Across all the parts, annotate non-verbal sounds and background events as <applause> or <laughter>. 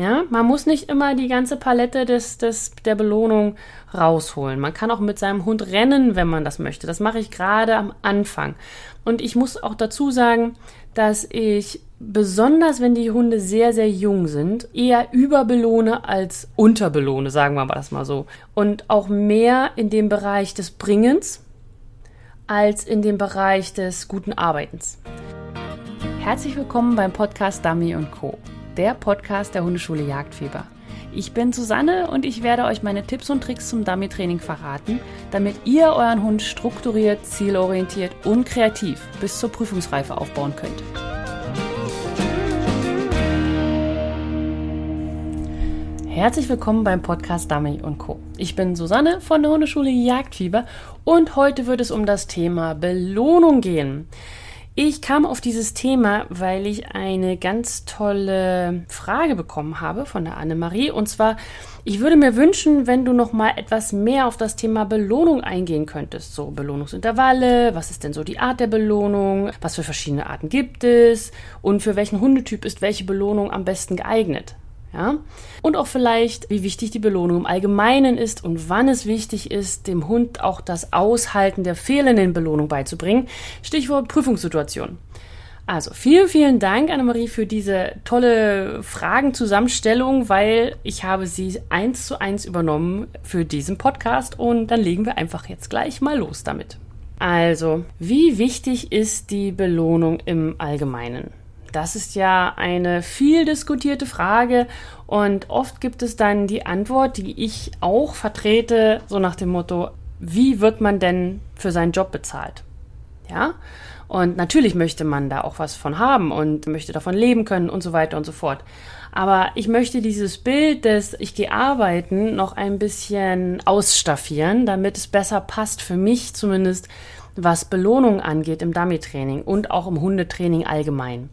Ja, man muss nicht immer die ganze Palette des, des, der Belohnung rausholen. Man kann auch mit seinem Hund rennen, wenn man das möchte. Das mache ich gerade am Anfang. Und ich muss auch dazu sagen, dass ich besonders, wenn die Hunde sehr, sehr jung sind, eher überbelohne als unterbelohne, sagen wir das mal so. Und auch mehr in dem Bereich des Bringens als in dem Bereich des guten Arbeitens. Herzlich willkommen beim Podcast Dummy Co der Podcast der Hundeschule Jagdfieber. Ich bin Susanne und ich werde euch meine Tipps und Tricks zum Dummy-Training verraten, damit ihr euren Hund strukturiert, zielorientiert und kreativ bis zur Prüfungsreife aufbauen könnt. Herzlich willkommen beim Podcast Dummy Co. Ich bin Susanne von der Hundeschule Jagdfieber und heute wird es um das Thema Belohnung gehen. Ich kam auf dieses Thema, weil ich eine ganz tolle Frage bekommen habe von der Annemarie. Und zwar, ich würde mir wünschen, wenn du noch mal etwas mehr auf das Thema Belohnung eingehen könntest. So Belohnungsintervalle, was ist denn so die Art der Belohnung, was für verschiedene Arten gibt es und für welchen Hundetyp ist welche Belohnung am besten geeignet. Ja? Und auch vielleicht, wie wichtig die Belohnung im Allgemeinen ist und wann es wichtig ist, dem Hund auch das Aushalten der fehlenden Belohnung beizubringen. Stichwort Prüfungssituation. Also vielen, vielen Dank, Annemarie, für diese tolle Fragenzusammenstellung, weil ich habe sie eins zu eins übernommen für diesen Podcast und dann legen wir einfach jetzt gleich mal los damit. Also, wie wichtig ist die Belohnung im Allgemeinen? Das ist ja eine viel diskutierte Frage und oft gibt es dann die Antwort, die ich auch vertrete, so nach dem Motto, wie wird man denn für seinen Job bezahlt? Ja? Und natürlich möchte man da auch was von haben und möchte davon leben können und so weiter und so fort. Aber ich möchte dieses Bild des Ich gehe arbeiten noch ein bisschen ausstaffieren, damit es besser passt für mich zumindest was Belohnung angeht im Dummy-Training und auch im Hundetraining allgemein.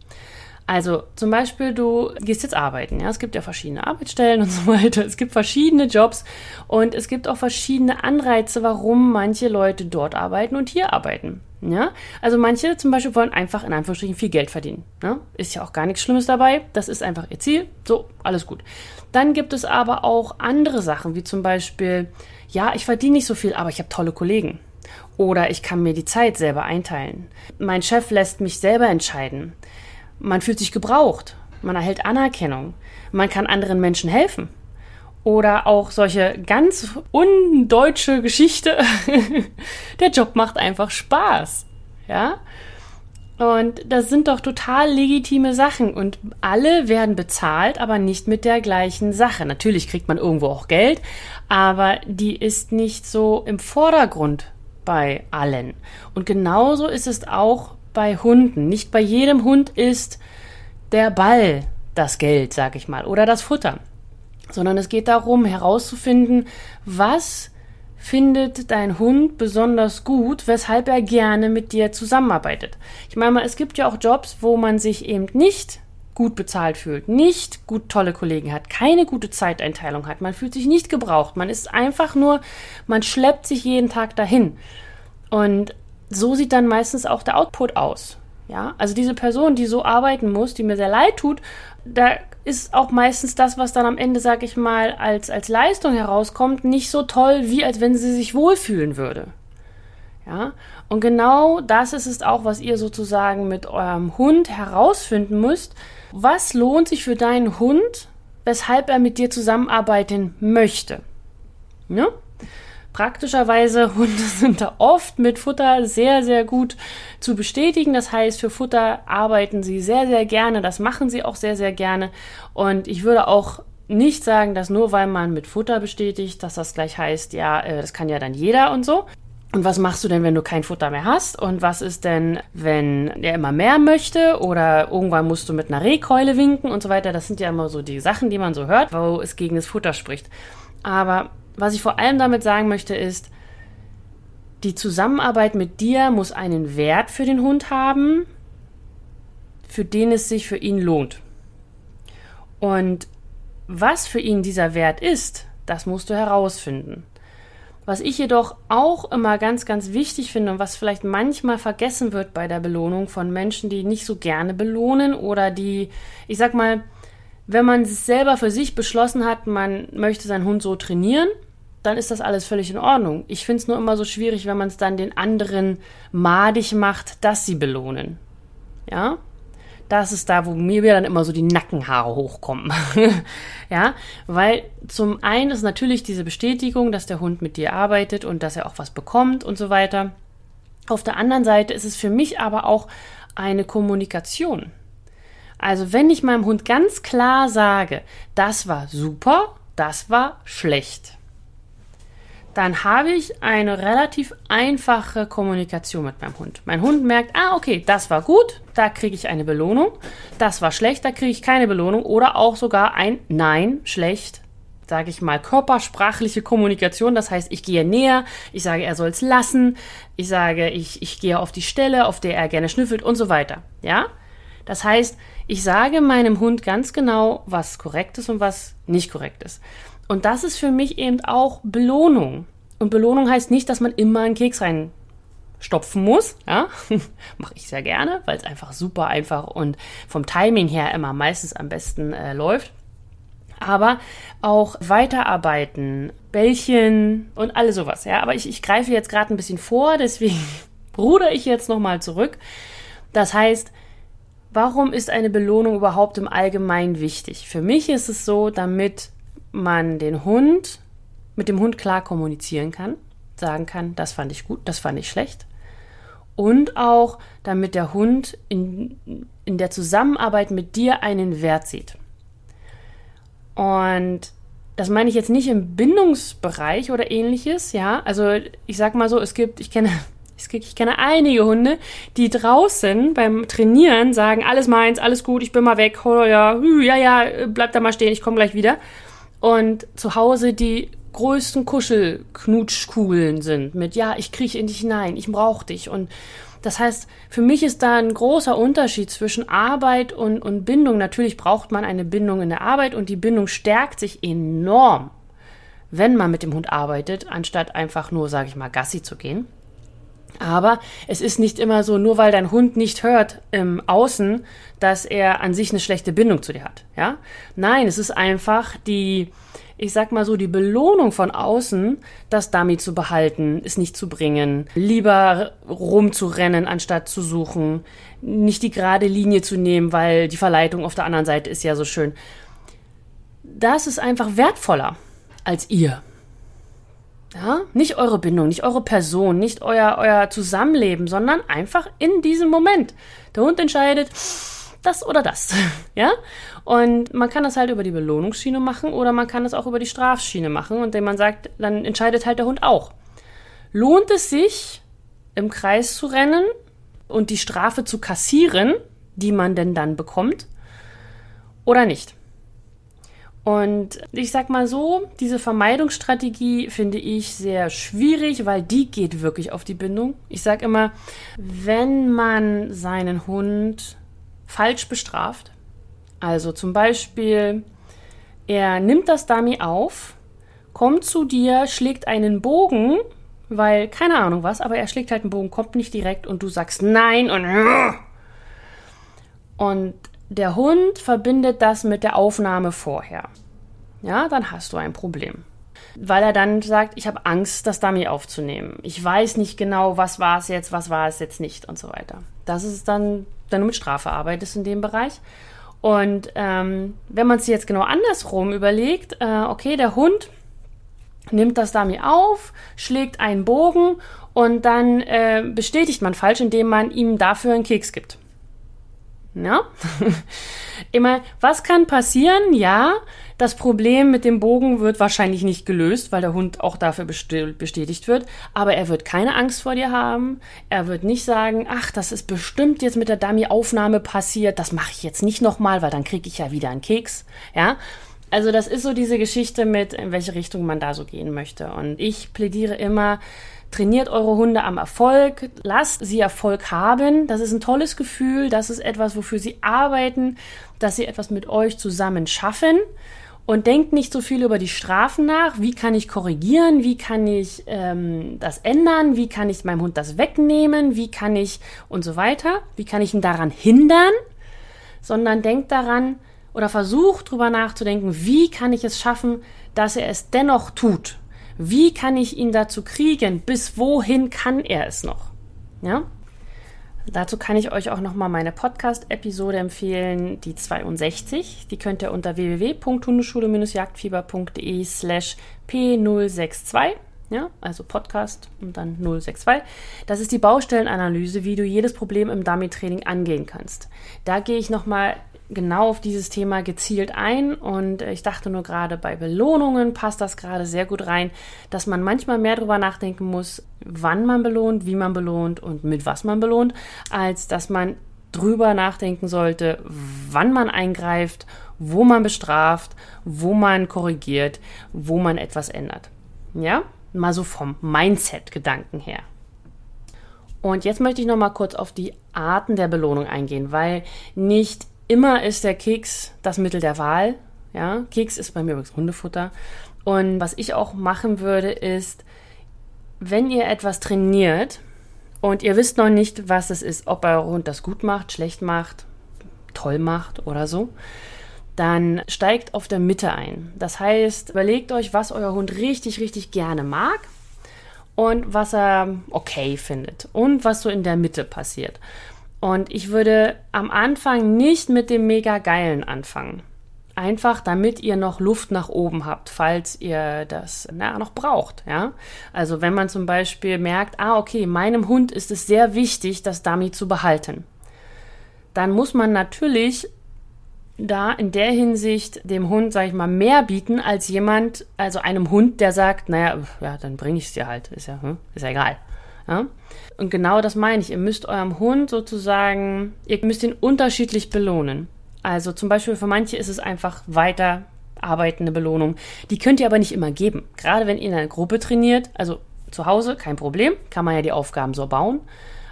Also zum Beispiel, du gehst jetzt arbeiten. Ja, es gibt ja verschiedene Arbeitsstellen und so weiter. Es gibt verschiedene Jobs und es gibt auch verschiedene Anreize, warum manche Leute dort arbeiten und hier arbeiten. Ja, also manche zum Beispiel wollen einfach in Anführungsstrichen viel Geld verdienen. Ja? Ist ja auch gar nichts Schlimmes dabei. Das ist einfach ihr Ziel. So, alles gut. Dann gibt es aber auch andere Sachen, wie zum Beispiel, ja, ich verdiene nicht so viel, aber ich habe tolle Kollegen. Oder ich kann mir die Zeit selber einteilen. Mein Chef lässt mich selber entscheiden. Man fühlt sich gebraucht. Man erhält Anerkennung. Man kann anderen Menschen helfen. Oder auch solche ganz undeutsche Geschichte. <laughs> Der Job macht einfach Spaß. Ja? Und das sind doch total legitime Sachen und alle werden bezahlt, aber nicht mit der gleichen Sache. Natürlich kriegt man irgendwo auch Geld, aber die ist nicht so im Vordergrund bei allen. Und genauso ist es auch bei Hunden. Nicht bei jedem Hund ist der Ball das Geld, sag ich mal, oder das Futter, sondern es geht darum herauszufinden, was findet dein Hund besonders gut, weshalb er gerne mit dir zusammenarbeitet. Ich meine mal, es gibt ja auch Jobs, wo man sich eben nicht gut bezahlt fühlt, nicht gut tolle Kollegen hat, keine gute Zeiteinteilung hat, man fühlt sich nicht gebraucht, man ist einfach nur, man schleppt sich jeden Tag dahin. Und so sieht dann meistens auch der Output aus. Ja, also diese Person, die so arbeiten muss, die mir sehr leid tut, da ist auch meistens das, was dann am Ende, sag ich mal, als, als Leistung herauskommt, nicht so toll, wie als wenn sie sich wohlfühlen würde. Ja, und genau das ist es auch, was ihr sozusagen mit eurem Hund herausfinden müsst. Was lohnt sich für deinen Hund, weshalb er mit dir zusammenarbeiten möchte? Ne? Praktischerweise <laughs> Hunde sind da oft mit Futter sehr, sehr gut zu bestätigen. Das heißt, für Futter arbeiten sie sehr, sehr gerne. Das machen sie auch sehr, sehr gerne. Und ich würde auch nicht sagen, dass nur weil man mit Futter bestätigt, dass das gleich heißt, ja, äh, das kann ja dann jeder und so. Und was machst du denn, wenn du kein Futter mehr hast? Und was ist denn, wenn er immer mehr möchte? Oder irgendwann musst du mit einer Rehkeule winken und so weiter? Das sind ja immer so die Sachen, die man so hört, wo es gegen das Futter spricht. Aber was ich vor allem damit sagen möchte, ist, die Zusammenarbeit mit dir muss einen Wert für den Hund haben, für den es sich für ihn lohnt. Und was für ihn dieser Wert ist, das musst du herausfinden. Was ich jedoch auch immer ganz, ganz wichtig finde und was vielleicht manchmal vergessen wird bei der Belohnung von Menschen, die nicht so gerne belohnen oder die, ich sag mal, Wenn man selber für sich beschlossen hat, man möchte seinen Hund so trainieren, dann ist das alles völlig in Ordnung. Ich finde es nur immer so schwierig, wenn man es dann den anderen madig macht, dass sie belohnen. Ja? Das ist da, wo mir dann immer so die Nackenhaare hochkommen. <laughs> ja, weil zum einen ist natürlich diese Bestätigung, dass der Hund mit dir arbeitet und dass er auch was bekommt und so weiter. Auf der anderen Seite ist es für mich aber auch eine Kommunikation. Also wenn ich meinem Hund ganz klar sage, das war super, das war schlecht, dann habe ich eine relativ einfache Kommunikation mit meinem Hund. Mein Hund merkt, ah, okay, das war gut, da kriege ich eine Belohnung. Das war schlecht, da kriege ich keine Belohnung. Oder auch sogar ein Nein, schlecht, sage ich mal, körpersprachliche Kommunikation. Das heißt, ich gehe näher, ich sage, er soll es lassen, ich sage, ich, ich gehe auf die Stelle, auf der er gerne schnüffelt und so weiter. Ja? Das heißt, ich sage meinem Hund ganz genau, was korrekt ist und was nicht korrekt ist. Und das ist für mich eben auch Belohnung. Und Belohnung heißt nicht, dass man immer einen Keks reinstopfen muss. Ja? <laughs> Mache ich sehr gerne, weil es einfach super einfach und vom Timing her immer meistens am besten äh, läuft. Aber auch weiterarbeiten, Bällchen und alles sowas. Ja? Aber ich, ich greife jetzt gerade ein bisschen vor, deswegen <laughs> ruder ich jetzt nochmal zurück. Das heißt, warum ist eine Belohnung überhaupt im Allgemeinen wichtig? Für mich ist es so, damit man den Hund mit dem Hund klar kommunizieren kann, sagen kann, das fand ich gut, das fand ich schlecht. Und auch, damit der Hund in, in der Zusammenarbeit mit dir einen Wert sieht. Und das meine ich jetzt nicht im Bindungsbereich oder ähnliches, ja. Also ich sag mal so, es gibt, ich kenne, <laughs> ich kenne einige Hunde, die draußen beim Trainieren sagen, alles meins, alles gut, ich bin mal weg, oh ja, ja, ja, bleib da mal stehen, ich komme gleich wieder und zu Hause die größten Kuschelknutschkugeln sind mit ja, ich krieche in dich hinein, ich brauche dich und das heißt, für mich ist da ein großer Unterschied zwischen Arbeit und, und Bindung. Natürlich braucht man eine Bindung in der Arbeit und die Bindung stärkt sich enorm, wenn man mit dem Hund arbeitet, anstatt einfach nur, sage ich mal, Gassi zu gehen. Aber es ist nicht immer so, nur weil dein Hund nicht hört im Außen, dass er an sich eine schlechte Bindung zu dir hat. Ja? Nein, es ist einfach die, ich sag mal so, die Belohnung von außen, das Dummy zu behalten, es nicht zu bringen, lieber rumzurennen, anstatt zu suchen, nicht die gerade Linie zu nehmen, weil die Verleitung auf der anderen Seite ist ja so schön. Das ist einfach wertvoller als ihr. Ja? Nicht eure Bindung, nicht eure Person, nicht euer, euer Zusammenleben, sondern einfach in diesem Moment. Der Hund entscheidet, das oder das. <laughs> ja? Und man kann das halt über die Belohnungsschiene machen oder man kann es auch über die Strafschiene machen, und indem man sagt, dann entscheidet halt der Hund auch. Lohnt es sich, im Kreis zu rennen und die Strafe zu kassieren, die man denn dann bekommt, oder nicht? Und ich sag mal so, diese Vermeidungsstrategie finde ich sehr schwierig, weil die geht wirklich auf die Bindung. Ich sag immer, wenn man seinen Hund falsch bestraft, also zum Beispiel, er nimmt das Dummy auf, kommt zu dir, schlägt einen Bogen, weil keine Ahnung was, aber er schlägt halt einen Bogen, kommt nicht direkt und du sagst nein und und der Hund verbindet das mit der Aufnahme vorher. Ja, dann hast du ein Problem. Weil er dann sagt, ich habe Angst, das Dummy aufzunehmen. Ich weiß nicht genau, was war es jetzt, was war es jetzt nicht und so weiter. Das ist dann, wenn du mit Strafe arbeitest in dem Bereich. Und ähm, wenn man es jetzt genau andersrum überlegt, äh, okay, der Hund nimmt das Dummy auf, schlägt einen Bogen und dann äh, bestätigt man falsch, indem man ihm dafür einen Keks gibt. Ja? <laughs> Immer, was kann passieren? Ja, das Problem mit dem Bogen wird wahrscheinlich nicht gelöst, weil der Hund auch dafür bestätigt wird. Aber er wird keine Angst vor dir haben. Er wird nicht sagen, ach, das ist bestimmt jetzt mit der Dummy-Aufnahme passiert. Das mache ich jetzt nicht nochmal, weil dann kriege ich ja wieder einen Keks. Ja, also das ist so diese Geschichte mit, in welche Richtung man da so gehen möchte. Und ich plädiere immer, Trainiert eure Hunde am Erfolg, lasst sie Erfolg haben. Das ist ein tolles Gefühl, das ist etwas, wofür sie arbeiten, dass sie etwas mit euch zusammen schaffen. Und denkt nicht so viel über die Strafen nach. Wie kann ich korrigieren? Wie kann ich ähm, das ändern? Wie kann ich meinem Hund das wegnehmen? Wie kann ich und so weiter? Wie kann ich ihn daran hindern? Sondern denkt daran, oder versucht drüber nachzudenken, wie kann ich es schaffen, dass er es dennoch tut? Wie kann ich ihn dazu kriegen? Bis wohin kann er es noch? Ja? Dazu kann ich euch auch nochmal meine Podcast-Episode empfehlen, die 62. Die könnt ihr unter www.hundeschule-jagdfieber.de slash p062 ja, also Podcast und dann 062. Das ist die Baustellenanalyse, wie du jedes Problem im Dummy-Training angehen kannst. Da gehe ich nochmal genau auf dieses Thema gezielt ein und ich dachte nur gerade bei Belohnungen passt das gerade sehr gut rein, dass man manchmal mehr darüber nachdenken muss, wann man belohnt, wie man belohnt und mit was man belohnt, als dass man drüber nachdenken sollte, wann man eingreift, wo man bestraft, wo man korrigiert, wo man etwas ändert. Ja? Mal so vom Mindset-Gedanken her. Und jetzt möchte ich noch mal kurz auf die Arten der Belohnung eingehen, weil nicht immer ist der Keks das Mittel der Wahl. Ja, Keks ist bei mir übrigens Hundefutter. Und was ich auch machen würde, ist, wenn ihr etwas trainiert und ihr wisst noch nicht, was es ist, ob euer Hund das gut macht, schlecht macht, toll macht oder so, dann steigt auf der Mitte ein. Das heißt, überlegt euch, was euer Hund richtig, richtig gerne mag und was er okay findet und was so in der Mitte passiert. Und ich würde am Anfang nicht mit dem mega geilen anfangen. Einfach damit ihr noch Luft nach oben habt, falls ihr das na, noch braucht. Ja? Also wenn man zum Beispiel merkt, ah, okay, meinem Hund ist es sehr wichtig, das Dummy zu behalten. Dann muss man natürlich da in der Hinsicht dem Hund, sag ich mal, mehr bieten als jemand, also einem Hund, der sagt, naja, ja, dann bringe ich es dir halt, ist ja, hm, ist ja egal. Ja? Und genau das meine ich. Ihr müsst eurem Hund sozusagen, ihr müsst ihn unterschiedlich belohnen. Also zum Beispiel für manche ist es einfach weiter arbeitende Belohnung. Die könnt ihr aber nicht immer geben. Gerade wenn ihr in einer Gruppe trainiert, also zu Hause kein Problem, kann man ja die Aufgaben so bauen.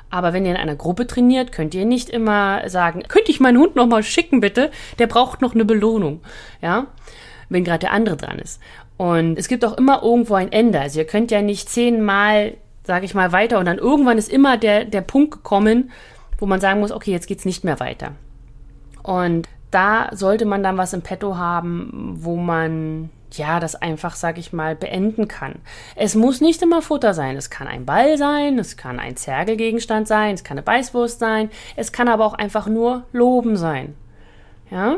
Aber wenn ihr in einer Gruppe trainiert, könnt ihr nicht immer sagen, könnte ich meinen Hund noch mal schicken, bitte? Der braucht noch eine Belohnung. Ja? Wenn gerade der andere dran ist. Und es gibt auch immer irgendwo ein Ende. Also ihr könnt ja nicht zehnmal, sage ich mal, weiter und dann irgendwann ist immer der, der Punkt gekommen, wo man sagen muss, okay, jetzt geht's nicht mehr weiter. Und da sollte man dann was im Petto haben, wo man ja, das einfach, sag ich mal, beenden kann. Es muss nicht immer Futter sein. Es kann ein Ball sein, es kann ein Zergelgegenstand sein, es kann eine Beißwurst sein, es kann aber auch einfach nur Loben sein. Ja?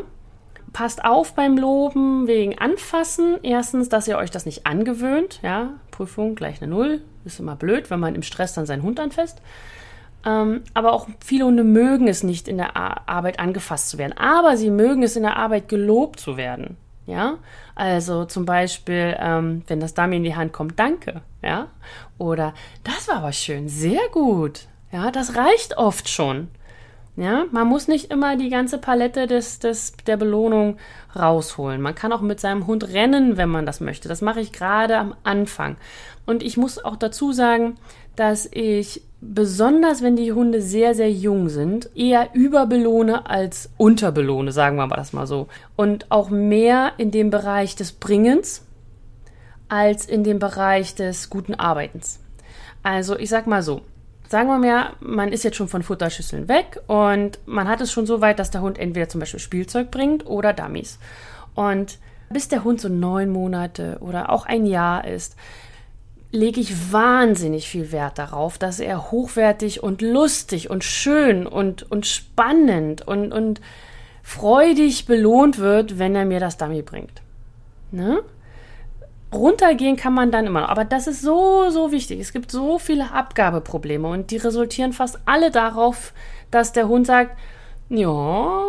Passt auf beim Loben wegen Anfassen. Erstens, dass ihr euch das nicht angewöhnt. Ja, Prüfung gleich eine Null. Ist immer blöd, wenn man im Stress dann seinen Hund anfasst. Ähm, aber auch viele Hunde mögen es nicht, in der Arbeit angefasst zu werden. Aber sie mögen es in der Arbeit gelobt zu werden. Ja, also zum Beispiel, ähm, wenn das Dummy in die Hand kommt, danke. Ja, oder das war aber schön, sehr gut. Ja, das reicht oft schon. Ja, man muss nicht immer die ganze Palette des, des, der Belohnung rausholen. Man kann auch mit seinem Hund rennen, wenn man das möchte. Das mache ich gerade am Anfang. Und ich muss auch dazu sagen, dass ich besonders wenn die Hunde sehr, sehr jung sind, eher überbelohne als unterbelohne, sagen wir das mal so. Und auch mehr in dem Bereich des Bringens als in dem Bereich des guten Arbeitens. Also ich sag mal so, sagen wir mal, man ist jetzt schon von Futterschüsseln weg und man hat es schon so weit, dass der Hund entweder zum Beispiel Spielzeug bringt oder Dummies. Und bis der Hund so neun Monate oder auch ein Jahr ist, lege ich wahnsinnig viel Wert darauf, dass er hochwertig und lustig und schön und, und spannend und, und freudig belohnt wird, wenn er mir das Dummy bringt. Ne? Runtergehen kann man dann immer noch, aber das ist so, so wichtig. Es gibt so viele Abgabeprobleme und die resultieren fast alle darauf, dass der Hund sagt, ja,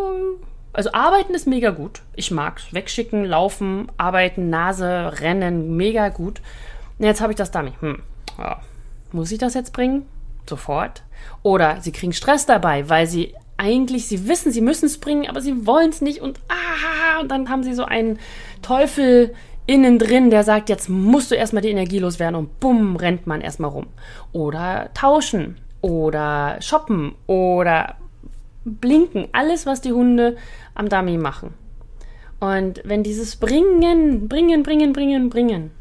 also arbeiten ist mega gut. Ich mag's. Wegschicken, laufen, arbeiten, Nase, rennen, mega gut. Jetzt habe ich das Dummy. Hm, ja. Muss ich das jetzt bringen? Sofort? Oder sie kriegen Stress dabei, weil sie eigentlich, sie wissen, sie müssen es bringen, aber sie wollen es nicht und ah, und dann haben sie so einen Teufel innen drin, der sagt, jetzt musst du erstmal die Energie loswerden und bumm, rennt man erstmal rum. Oder tauschen oder shoppen oder blinken, alles, was die Hunde am Dummy machen. Und wenn dieses Bringen, Bringen, Bringen, Bringen, Bringen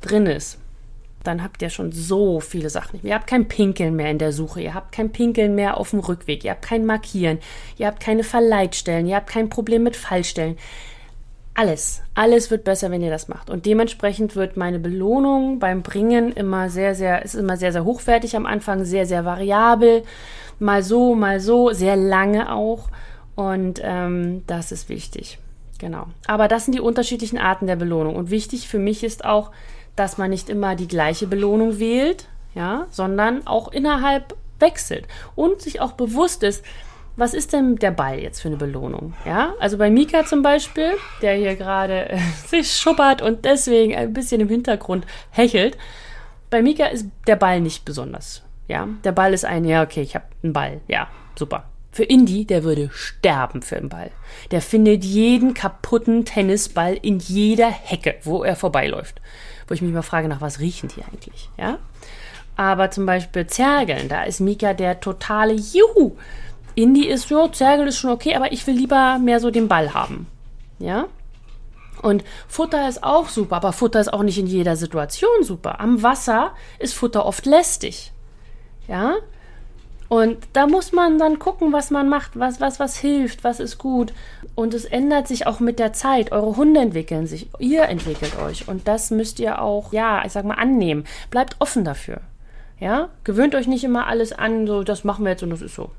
drin ist, dann habt ihr schon so viele Sachen. Ihr habt kein Pinkeln mehr in der Suche, ihr habt kein Pinkeln mehr auf dem Rückweg, ihr habt kein Markieren, ihr habt keine Verleitstellen, ihr habt kein Problem mit Fallstellen. Alles, alles wird besser, wenn ihr das macht. Und dementsprechend wird meine Belohnung beim Bringen immer sehr, sehr, ist immer sehr, sehr hochwertig am Anfang, sehr, sehr variabel. Mal so, mal so, sehr lange auch. Und ähm, das ist wichtig. Genau. Aber das sind die unterschiedlichen Arten der Belohnung. Und wichtig für mich ist auch, dass man nicht immer die gleiche Belohnung wählt, ja, sondern auch innerhalb wechselt und sich auch bewusst ist, was ist denn der Ball jetzt für eine Belohnung? Ja, also bei Mika zum Beispiel, der hier gerade äh, <laughs> sich schuppert und deswegen ein bisschen im Hintergrund hechelt. Bei Mika ist der Ball nicht besonders. Ja, der Ball ist ein, ja, okay, ich habe einen Ball. Ja, super. Für Indy, der würde sterben für den Ball. Der findet jeden kaputten Tennisball in jeder Hecke, wo er vorbeiläuft wo ich mich mal frage, nach was riechen die eigentlich, ja? Aber zum Beispiel Zergeln, da ist Mika der totale Juhu. Indie ist so, Zergeln ist schon okay, aber ich will lieber mehr so den Ball haben, ja? Und Futter ist auch super, aber Futter ist auch nicht in jeder Situation super. Am Wasser ist Futter oft lästig, ja? Und da muss man dann gucken, was man macht, was, was, was hilft, was ist gut. Und es ändert sich auch mit der Zeit. Eure Hunde entwickeln sich, ihr entwickelt euch. Und das müsst ihr auch, ja, ich sag mal, annehmen. Bleibt offen dafür. Ja, gewöhnt euch nicht immer alles an, so, das machen wir jetzt und das ist so.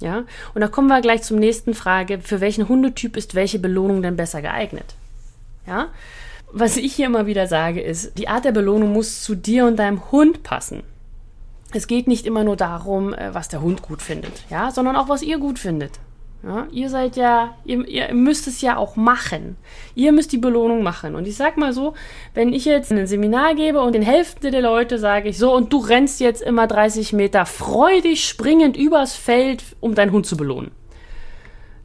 Ja, und da kommen wir gleich zum nächsten Frage. Für welchen Hundetyp ist welche Belohnung denn besser geeignet? Ja, was ich hier immer wieder sage, ist, die Art der Belohnung muss zu dir und deinem Hund passen es geht nicht immer nur darum, äh, was der Hund gut findet, ja, sondern auch, was ihr gut findet. Ja, ihr seid ja, ihr, ihr müsst es ja auch machen. Ihr müsst die Belohnung machen. Und ich sag mal so, wenn ich jetzt ein Seminar gebe und den Hälfte der Leute sage ich so, und du rennst jetzt immer 30 Meter freudig springend übers Feld, um deinen Hund zu belohnen.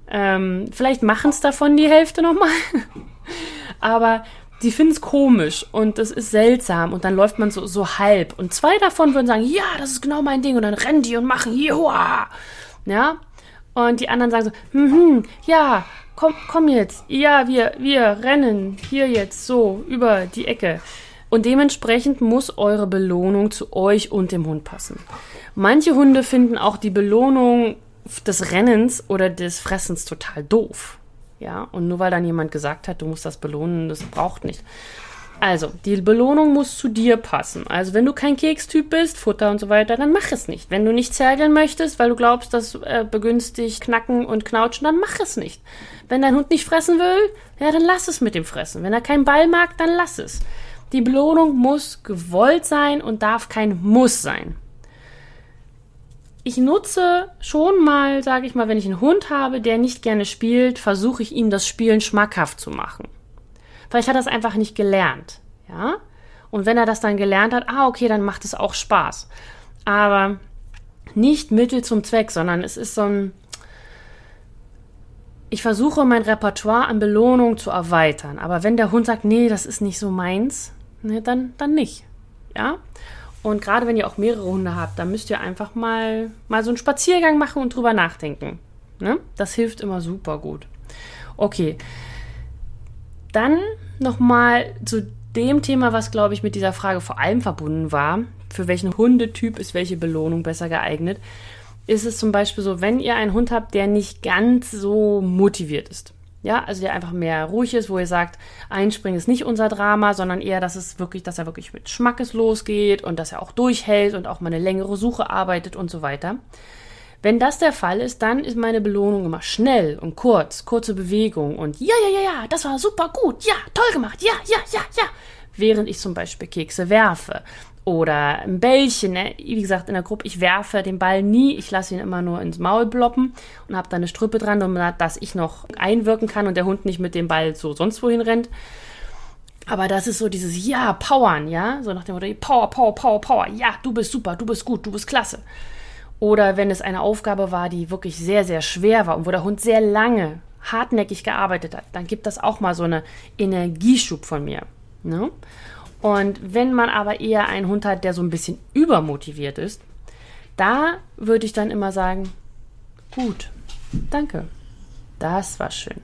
Ähm, vielleicht machen es davon die Hälfte nochmal. <laughs> Aber die finden es komisch und das ist seltsam und dann läuft man so, so halb. Und zwei davon würden sagen, ja, das ist genau mein Ding und dann rennen die und machen, joa. Ja. Und die anderen sagen so, hm, ja, komm, komm jetzt. Ja, wir, wir rennen hier jetzt so über die Ecke. Und dementsprechend muss eure Belohnung zu euch und dem Hund passen. Manche Hunde finden auch die Belohnung des Rennens oder des Fressens total doof. Ja, und nur weil dann jemand gesagt hat, du musst das belohnen, das braucht nicht. Also, die Belohnung muss zu dir passen. Also, wenn du kein Kekstyp bist, Futter und so weiter, dann mach es nicht. Wenn du nicht zergeln möchtest, weil du glaubst, das äh, begünstigt Knacken und Knautschen, dann mach es nicht. Wenn dein Hund nicht fressen will, ja, dann lass es mit dem Fressen. Wenn er keinen Ball mag, dann lass es. Die Belohnung muss gewollt sein und darf kein Muss sein ich nutze schon mal, sage ich mal, wenn ich einen Hund habe, der nicht gerne spielt, versuche ich ihm das Spielen schmackhaft zu machen. Vielleicht hat er es einfach nicht gelernt, ja? Und wenn er das dann gelernt hat, ah, okay, dann macht es auch Spaß. Aber nicht Mittel zum Zweck, sondern es ist so ein, ich versuche mein Repertoire an Belohnung zu erweitern. Aber wenn der Hund sagt, nee, das ist nicht so meins, ne, dann, dann nicht. Ja? Und gerade wenn ihr auch mehrere Hunde habt, dann müsst ihr einfach mal, mal so einen Spaziergang machen und drüber nachdenken. Ne? Das hilft immer super gut. Okay. Dann nochmal zu dem Thema, was, glaube ich, mit dieser Frage vor allem verbunden war. Für welchen Hundetyp ist welche Belohnung besser geeignet? Ist es zum Beispiel so, wenn ihr einen Hund habt, der nicht ganz so motiviert ist. Ja, also der einfach mehr ruhig ist, wo ihr sagt, einspringen ist nicht unser Drama, sondern eher, dass es wirklich, dass er wirklich mit Schmackes losgeht und dass er auch durchhält und auch mal eine längere Suche arbeitet und so weiter. Wenn das der Fall ist, dann ist meine Belohnung immer schnell und kurz, kurze Bewegung und ja, ja, ja, ja, das war super gut, ja, toll gemacht, ja, ja, ja, ja. Während ich zum Beispiel Kekse werfe oder ein Bällchen. Ne? Wie gesagt, in der Gruppe, ich werfe den Ball nie, ich lasse ihn immer nur ins Maul bloppen und habe da eine Strüppe dran, dass ich noch einwirken kann und der Hund nicht mit dem Ball so sonst wohin rennt. Aber das ist so dieses Ja, Powern, ja, so nach dem Motto Power, Power, Power, Power. Ja, du bist super, du bist gut, du bist klasse. Oder wenn es eine Aufgabe war, die wirklich sehr, sehr schwer war und wo der Hund sehr lange hartnäckig gearbeitet hat, dann gibt das auch mal so eine Energieschub von mir. Ne? Und wenn man aber eher einen Hund hat, der so ein bisschen übermotiviert ist, da würde ich dann immer sagen, gut, danke, das war schön,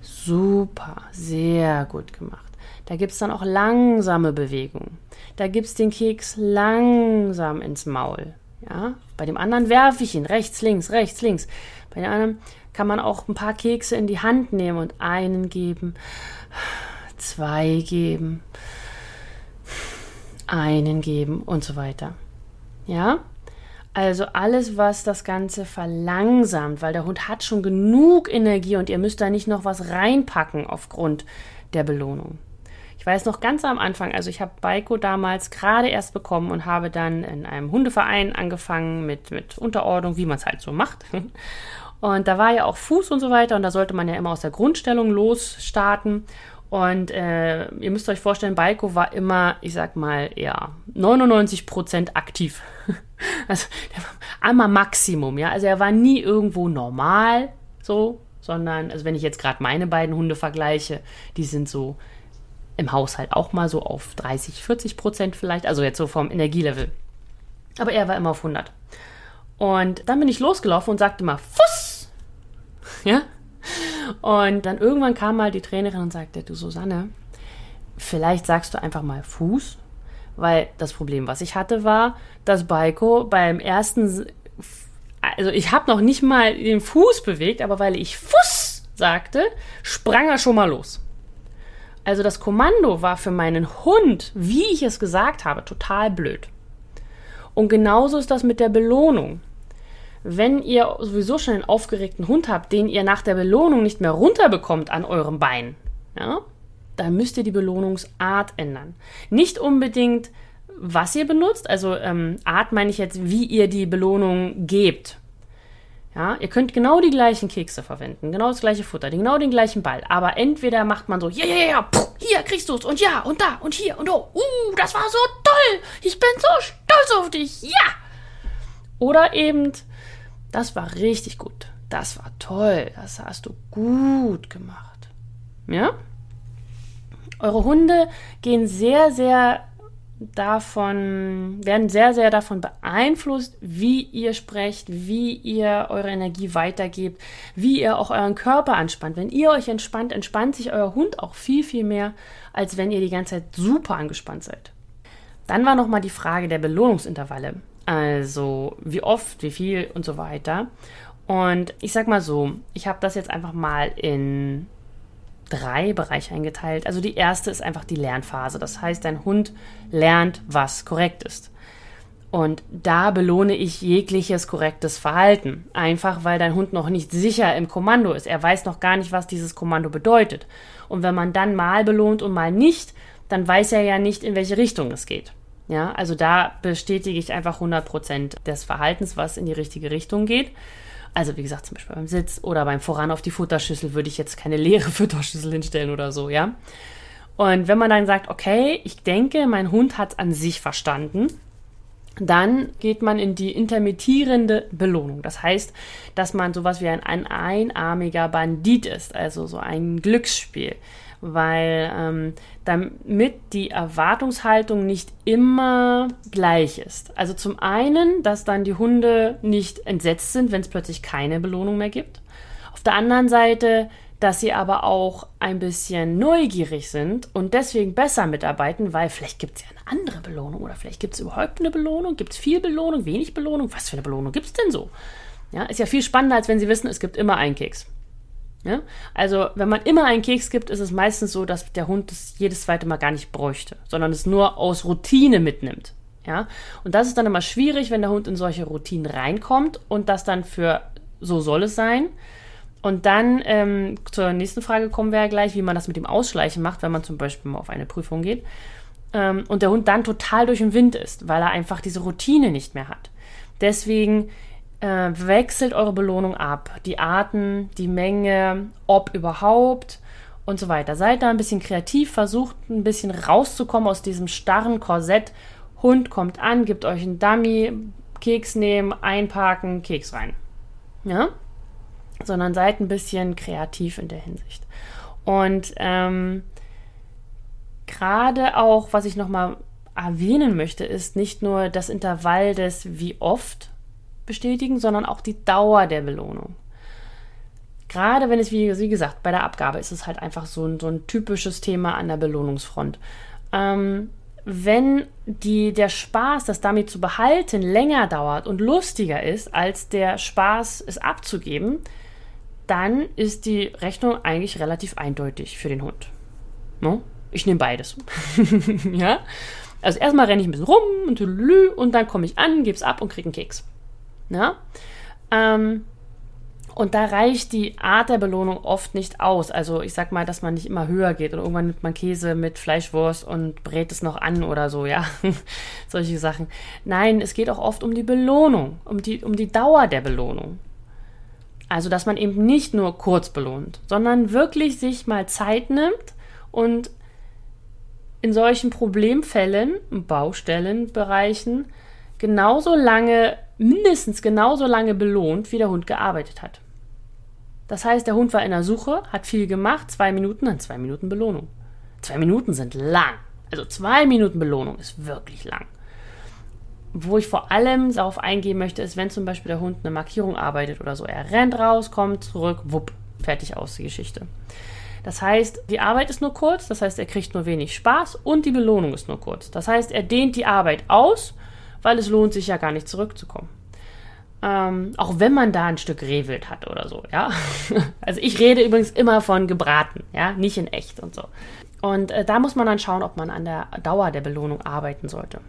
super, sehr gut gemacht. Da gibt es dann auch langsame Bewegungen. Da gibt es den Keks langsam ins Maul. Ja? Bei dem anderen werfe ich ihn rechts, links, rechts, links. Bei dem anderen kann man auch ein paar Kekse in die Hand nehmen und einen geben, zwei geben, einen geben und so weiter. Ja? Also alles, was das Ganze verlangsamt, weil der Hund hat schon genug Energie und ihr müsst da nicht noch was reinpacken aufgrund der Belohnung. Ich weiß noch ganz am Anfang, also ich habe Baiko damals gerade erst bekommen und habe dann in einem Hundeverein angefangen mit, mit Unterordnung, wie man es halt so macht. <laughs> Und da war ja auch Fuß und so weiter und da sollte man ja immer aus der Grundstellung losstarten. Und äh, ihr müsst euch vorstellen, Baiko war immer, ich sag mal, ja, 99 Prozent aktiv. <laughs> also der war einmal Maximum, ja. Also er war nie irgendwo normal, so, sondern, also wenn ich jetzt gerade meine beiden Hunde vergleiche, die sind so im Haushalt auch mal so auf 30, 40 Prozent vielleicht, also jetzt so vom Energielevel. Aber er war immer auf 100. Und dann bin ich losgelaufen und sagte mal, Fuss! <laughs> Ja? Und dann irgendwann kam mal die Trainerin und sagte, du Susanne, vielleicht sagst du einfach mal Fuß, weil das Problem, was ich hatte, war, dass Baiko beim ersten, also ich habe noch nicht mal den Fuß bewegt, aber weil ich Fuß sagte, sprang er schon mal los. Also das Kommando war für meinen Hund, wie ich es gesagt habe, total blöd. Und genauso ist das mit der Belohnung wenn ihr sowieso schon einen aufgeregten Hund habt, den ihr nach der Belohnung nicht mehr runterbekommt an eurem Bein, ja, dann müsst ihr die Belohnungsart ändern. Nicht unbedingt, was ihr benutzt, also ähm, Art meine ich jetzt, wie ihr die Belohnung gebt. Ja, ihr könnt genau die gleichen Kekse verwenden, genau das gleiche Futter, genau den gleichen Ball. Aber entweder macht man so, ja, ja, ja, hier kriegst du es und ja und da und hier und oh, uh, das war so toll, ich bin so stolz auf dich, ja. Oder eben, das war richtig gut. Das war toll. Das hast du gut gemacht. Ja? Eure Hunde gehen sehr, sehr davon, werden sehr, sehr davon beeinflusst, wie ihr sprecht, wie ihr eure Energie weitergebt, wie ihr auch euren Körper anspannt. Wenn ihr euch entspannt, entspannt sich euer Hund auch viel, viel mehr, als wenn ihr die ganze Zeit super angespannt seid. Dann war nochmal die Frage der Belohnungsintervalle. Also wie oft, wie viel und so weiter. Und ich sag mal so, ich habe das jetzt einfach mal in drei Bereiche eingeteilt. Also die erste ist einfach die Lernphase. Das heißt, dein Hund lernt, was korrekt ist. Und da belohne ich jegliches korrektes Verhalten. Einfach weil dein Hund noch nicht sicher im Kommando ist. Er weiß noch gar nicht, was dieses Kommando bedeutet. Und wenn man dann mal belohnt und mal nicht, dann weiß er ja nicht, in welche Richtung es geht. Ja, also da bestätige ich einfach 100% des Verhaltens, was in die richtige Richtung geht. Also wie gesagt, zum Beispiel beim Sitz oder beim Voran auf die Futterschüssel würde ich jetzt keine leere <laughs> Futterschüssel hinstellen oder so, ja. Und wenn man dann sagt, okay, ich denke, mein Hund hat an sich verstanden, dann geht man in die intermittierende Belohnung. Das heißt, dass man sowas wie ein, ein einarmiger Bandit ist, also so ein Glücksspiel weil ähm, damit die Erwartungshaltung nicht immer gleich ist. Also zum einen, dass dann die Hunde nicht entsetzt sind, wenn es plötzlich keine Belohnung mehr gibt. Auf der anderen Seite, dass sie aber auch ein bisschen neugierig sind und deswegen besser mitarbeiten, weil vielleicht gibt es ja eine andere Belohnung oder vielleicht gibt es überhaupt eine Belohnung, gibt es viel Belohnung, wenig Belohnung, was für eine Belohnung gibt es denn so? Ja, ist ja viel spannender, als wenn sie wissen, es gibt immer einen Keks. Ja? Also, wenn man immer einen Keks gibt, ist es meistens so, dass der Hund es jedes zweite Mal gar nicht bräuchte, sondern es nur aus Routine mitnimmt. Ja? Und das ist dann immer schwierig, wenn der Hund in solche Routinen reinkommt und das dann für so soll es sein. Und dann ähm, zur nächsten Frage kommen wir ja gleich, wie man das mit dem Ausschleichen macht, wenn man zum Beispiel mal auf eine Prüfung geht. Ähm, und der Hund dann total durch den Wind ist, weil er einfach diese Routine nicht mehr hat. Deswegen äh, wechselt eure Belohnung ab. Die Arten, die Menge, ob überhaupt und so weiter. Seid da ein bisschen kreativ, versucht ein bisschen rauszukommen aus diesem starren Korsett. Hund kommt an, gibt euch einen Dummy, Keks nehmen, einparken, Keks rein. Ja? Sondern seid ein bisschen kreativ in der Hinsicht. Und ähm, gerade auch, was ich nochmal erwähnen möchte, ist nicht nur das Intervall des wie oft, bestätigen, sondern auch die Dauer der Belohnung. Gerade wenn es, wie, wie gesagt, bei der Abgabe ist es halt einfach so ein, so ein typisches Thema an der Belohnungsfront. Ähm, wenn die, der Spaß, das damit zu behalten, länger dauert und lustiger ist, als der Spaß, es abzugeben, dann ist die Rechnung eigentlich relativ eindeutig für den Hund. No? Ich nehme beides. <laughs> ja? Also erstmal renne ich ein bisschen rum und, und dann komme ich an, gebe es ab und kriege einen Keks. Ja? Ähm, und da reicht die Art der Belohnung oft nicht aus. Also ich sag mal, dass man nicht immer höher geht und irgendwann nimmt man Käse mit Fleischwurst und brät es noch an oder so, ja. <laughs> Solche Sachen. Nein, es geht auch oft um die Belohnung, um die, um die Dauer der Belohnung. Also, dass man eben nicht nur kurz belohnt, sondern wirklich sich mal Zeit nimmt und in solchen Problemfällen, Baustellenbereichen, genauso lange, mindestens genauso lange belohnt, wie der Hund gearbeitet hat. Das heißt, der Hund war in der Suche, hat viel gemacht, zwei Minuten, dann zwei Minuten Belohnung. Zwei Minuten sind lang. Also zwei Minuten Belohnung ist wirklich lang. Wo ich vor allem darauf eingehen möchte, ist, wenn zum Beispiel der Hund eine Markierung arbeitet oder so. Er rennt raus, kommt zurück, wupp, fertig aus die Geschichte. Das heißt, die Arbeit ist nur kurz, das heißt, er kriegt nur wenig Spaß und die Belohnung ist nur kurz. Das heißt, er dehnt die Arbeit aus, weil es lohnt sich ja gar nicht zurückzukommen. Ähm, auch wenn man da ein Stück Rehwild hat oder so, ja. <laughs> Also ich rede übrigens immer von gebraten, ja, nicht in echt und so. Und äh, da muss man dann schauen, ob man an der Dauer der Belohnung arbeiten sollte.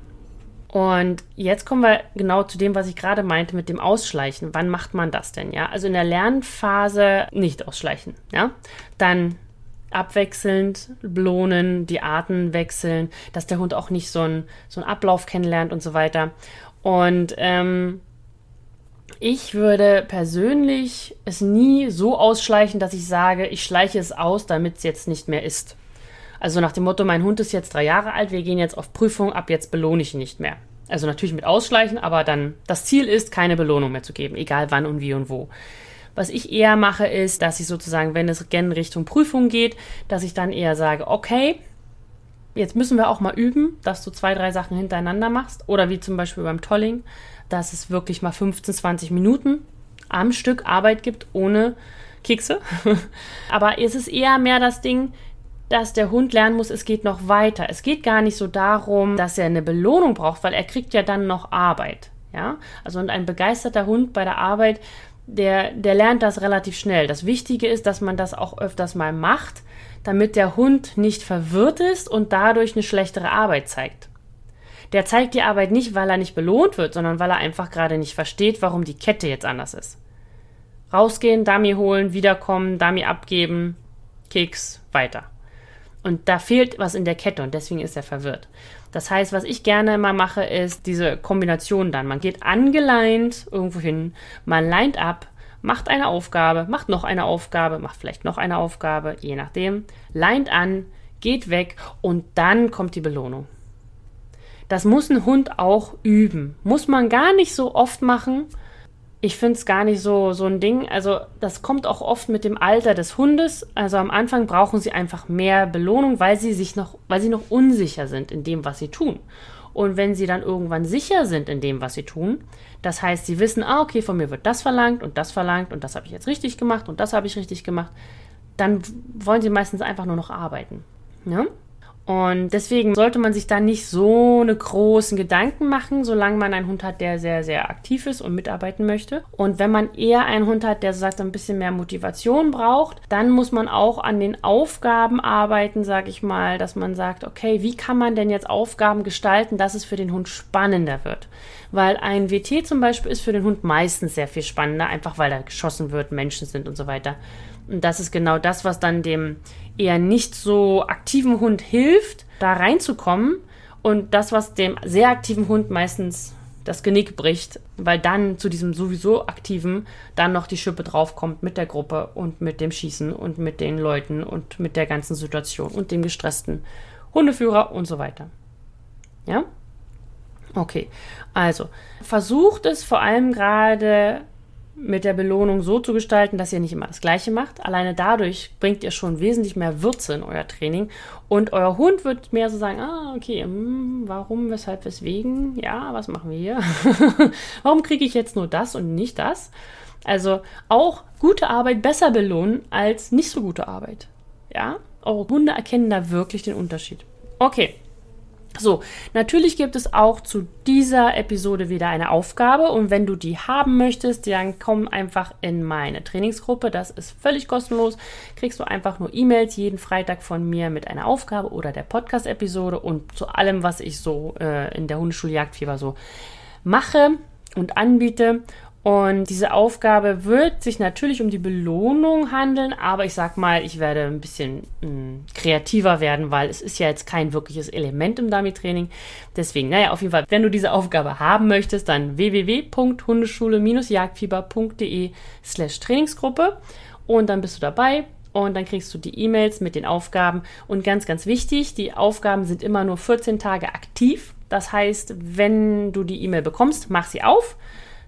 Und jetzt kommen wir genau zu dem, was ich gerade meinte mit dem Ausschleichen. Wann macht man das denn? Ja, also in der Lernphase nicht ausschleichen. Ja, dann abwechselnd belohnen, die Arten wechseln, dass der Hund auch nicht so einen so einen Ablauf kennenlernt und so weiter. Und ähm, ich würde persönlich es nie so ausschleichen, dass ich sage, ich schleiche es aus, damit es jetzt nicht mehr ist. Also nach dem Motto, mein Hund ist jetzt drei Jahre alt, wir gehen jetzt auf Prüfung, ab jetzt belohne ich ihn nicht mehr. Also natürlich mit Ausschleichen, aber dann das Ziel ist, keine Belohnung mehr zu geben, egal wann und wie und wo. Was ich eher mache, ist, dass ich sozusagen, wenn es gen Richtung Prüfung geht, dass ich dann eher sage, okay, jetzt müssen wir auch mal üben, dass du zwei, drei Sachen hintereinander machst. Oder wie zum Beispiel beim Tolling, dass es wirklich mal 15, 20 Minuten am Stück Arbeit gibt, ohne Kekse. <laughs> Aber es ist eher mehr das Ding, dass der Hund lernen muss, es geht noch weiter. Es geht gar nicht so darum, dass er eine Belohnung braucht, weil er kriegt ja dann noch Arbeit. Ja, also und ein begeisterter Hund bei der Arbeit, der, der lernt das relativ schnell. Das Wichtige ist, dass man das auch öfters mal macht, damit der Hund nicht verwirrt ist und dadurch eine schlechtere Arbeit zeigt der zeigt die Arbeit nicht, weil er nicht belohnt wird, sondern weil er einfach gerade nicht versteht, warum die Kette jetzt anders ist. Rausgehen, Dummy holen, wiederkommen, Dummy abgeben, Keks, weiter. Und da fehlt was in der Kette und deswegen ist er verwirrt. Das heißt, was ich gerne immer mache, ist diese Kombination dann. Man geht angeleint irgendwo hin, man leint ab, macht eine Aufgabe, macht noch eine Aufgabe, macht vielleicht noch eine Aufgabe, je nachdem, leint an, geht weg und dann kommt die Belohnung. Das muss ein Hund auch üben. Muss man gar nicht so oft machen. Ich finde es gar nicht so, so ein Ding. Also, das kommt auch oft mit dem Alter des Hundes. Also am Anfang brauchen sie einfach mehr Belohnung, weil sie sich noch, weil sie noch unsicher sind in dem, was sie tun. Und wenn sie dann irgendwann sicher sind in dem, was sie tun, das heißt, sie wissen, ah, okay, von mir wird das verlangt und das verlangt und das habe ich jetzt richtig gemacht und das habe ich richtig gemacht, dann wollen sie meistens einfach nur noch arbeiten. Ja? Und deswegen sollte man sich da nicht so eine großen Gedanken machen, solange man einen Hund hat, der sehr, sehr aktiv ist und mitarbeiten möchte. Und wenn man eher einen Hund hat, der so sagt, ein bisschen mehr Motivation braucht, dann muss man auch an den Aufgaben arbeiten, sage ich mal, dass man sagt, okay, wie kann man denn jetzt Aufgaben gestalten, dass es für den Hund spannender wird? Weil ein WT zum Beispiel ist für den Hund meistens sehr viel spannender, einfach weil da geschossen wird, Menschen sind und so weiter. Und das ist genau das, was dann dem eher nicht so aktiven Hund hilft, da reinzukommen. Und das, was dem sehr aktiven Hund meistens das Genick bricht, weil dann zu diesem sowieso aktiven dann noch die Schippe draufkommt mit der Gruppe und mit dem Schießen und mit den Leuten und mit der ganzen Situation und dem gestressten Hundeführer und so weiter. Ja? Okay, also versucht es vor allem gerade mit der Belohnung so zu gestalten, dass ihr nicht immer das Gleiche macht. Alleine dadurch bringt ihr schon wesentlich mehr Würze in euer Training und euer Hund wird mehr so sagen, ah, okay, hm, warum, weshalb, weswegen, ja, was machen wir hier? <laughs> warum kriege ich jetzt nur das und nicht das? Also auch gute Arbeit besser belohnen als nicht so gute Arbeit. Ja, eure Hunde erkennen da wirklich den Unterschied. Okay, so, natürlich gibt es auch zu dieser Episode wieder eine Aufgabe und wenn du die haben möchtest, dann komm einfach in meine Trainingsgruppe. Das ist völlig kostenlos. Kriegst du einfach nur E-Mails jeden Freitag von mir mit einer Aufgabe oder der Podcast-Episode und zu allem, was ich so äh, in der Hundeschule Jagdfieber so mache und anbiete. Und diese Aufgabe wird sich natürlich um die Belohnung handeln, aber ich sag mal, ich werde ein bisschen mh, hm, kreativer werden, weil es ist ja jetzt kein wirkliches Element im Dummy-Training. Deswegen, naja, auf jeden Fall, wenn du diese Aufgabe haben möchtest, dann www.hundeschule-jagdfieber.de slash Trainingsgruppe und dann bist du dabei und dann kriegst du die E-Mails mit den Aufgaben. Und ganz, ganz wichtig, die Aufgaben sind immer nur 14 Tage aktiv. Das heißt, wenn du die E-Mail bekommst, mach sie auf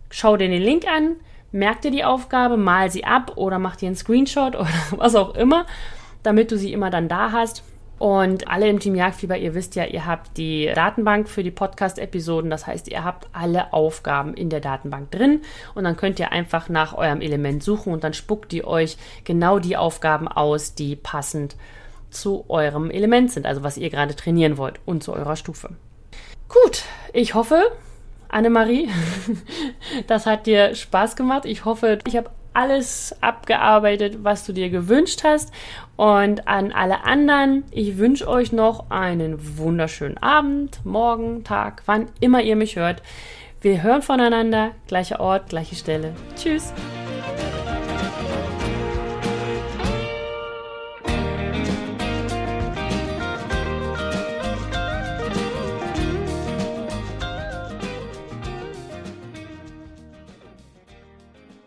schau dir den Link an, merk dir die Aufgabe, mal sie ab oder mach dir einen Screenshot <laughs> oder was auch immer, damit du sie immer dann da hast. Und alle im Team Jagdfieber, ihr wisst ja, ihr habt die Datenbank für die Podcast-Episoden. Das heißt, ihr habt alle Aufgaben in der Datenbank drin. Und dann könnt ihr einfach nach eurem Element suchen und dann spuckt die euch genau die Aufgaben aus, die passend zu eurem Element sind. Also was ihr gerade trainieren wollt und zu eurer Stufe. Gut, ich hoffe, Annemarie. <laughs> Das hat dir Spaß gemacht. Ich hoffe, ich habe alles abgearbeitet, was du dir gewünscht hast. Und an alle anderen, ich wünsche euch noch einen wunderschönen Abend, Morgen, Tag, wann immer ihr mich hört. Wir hören voneinander. Gleicher Ort, gleiche Stelle. Tschüss.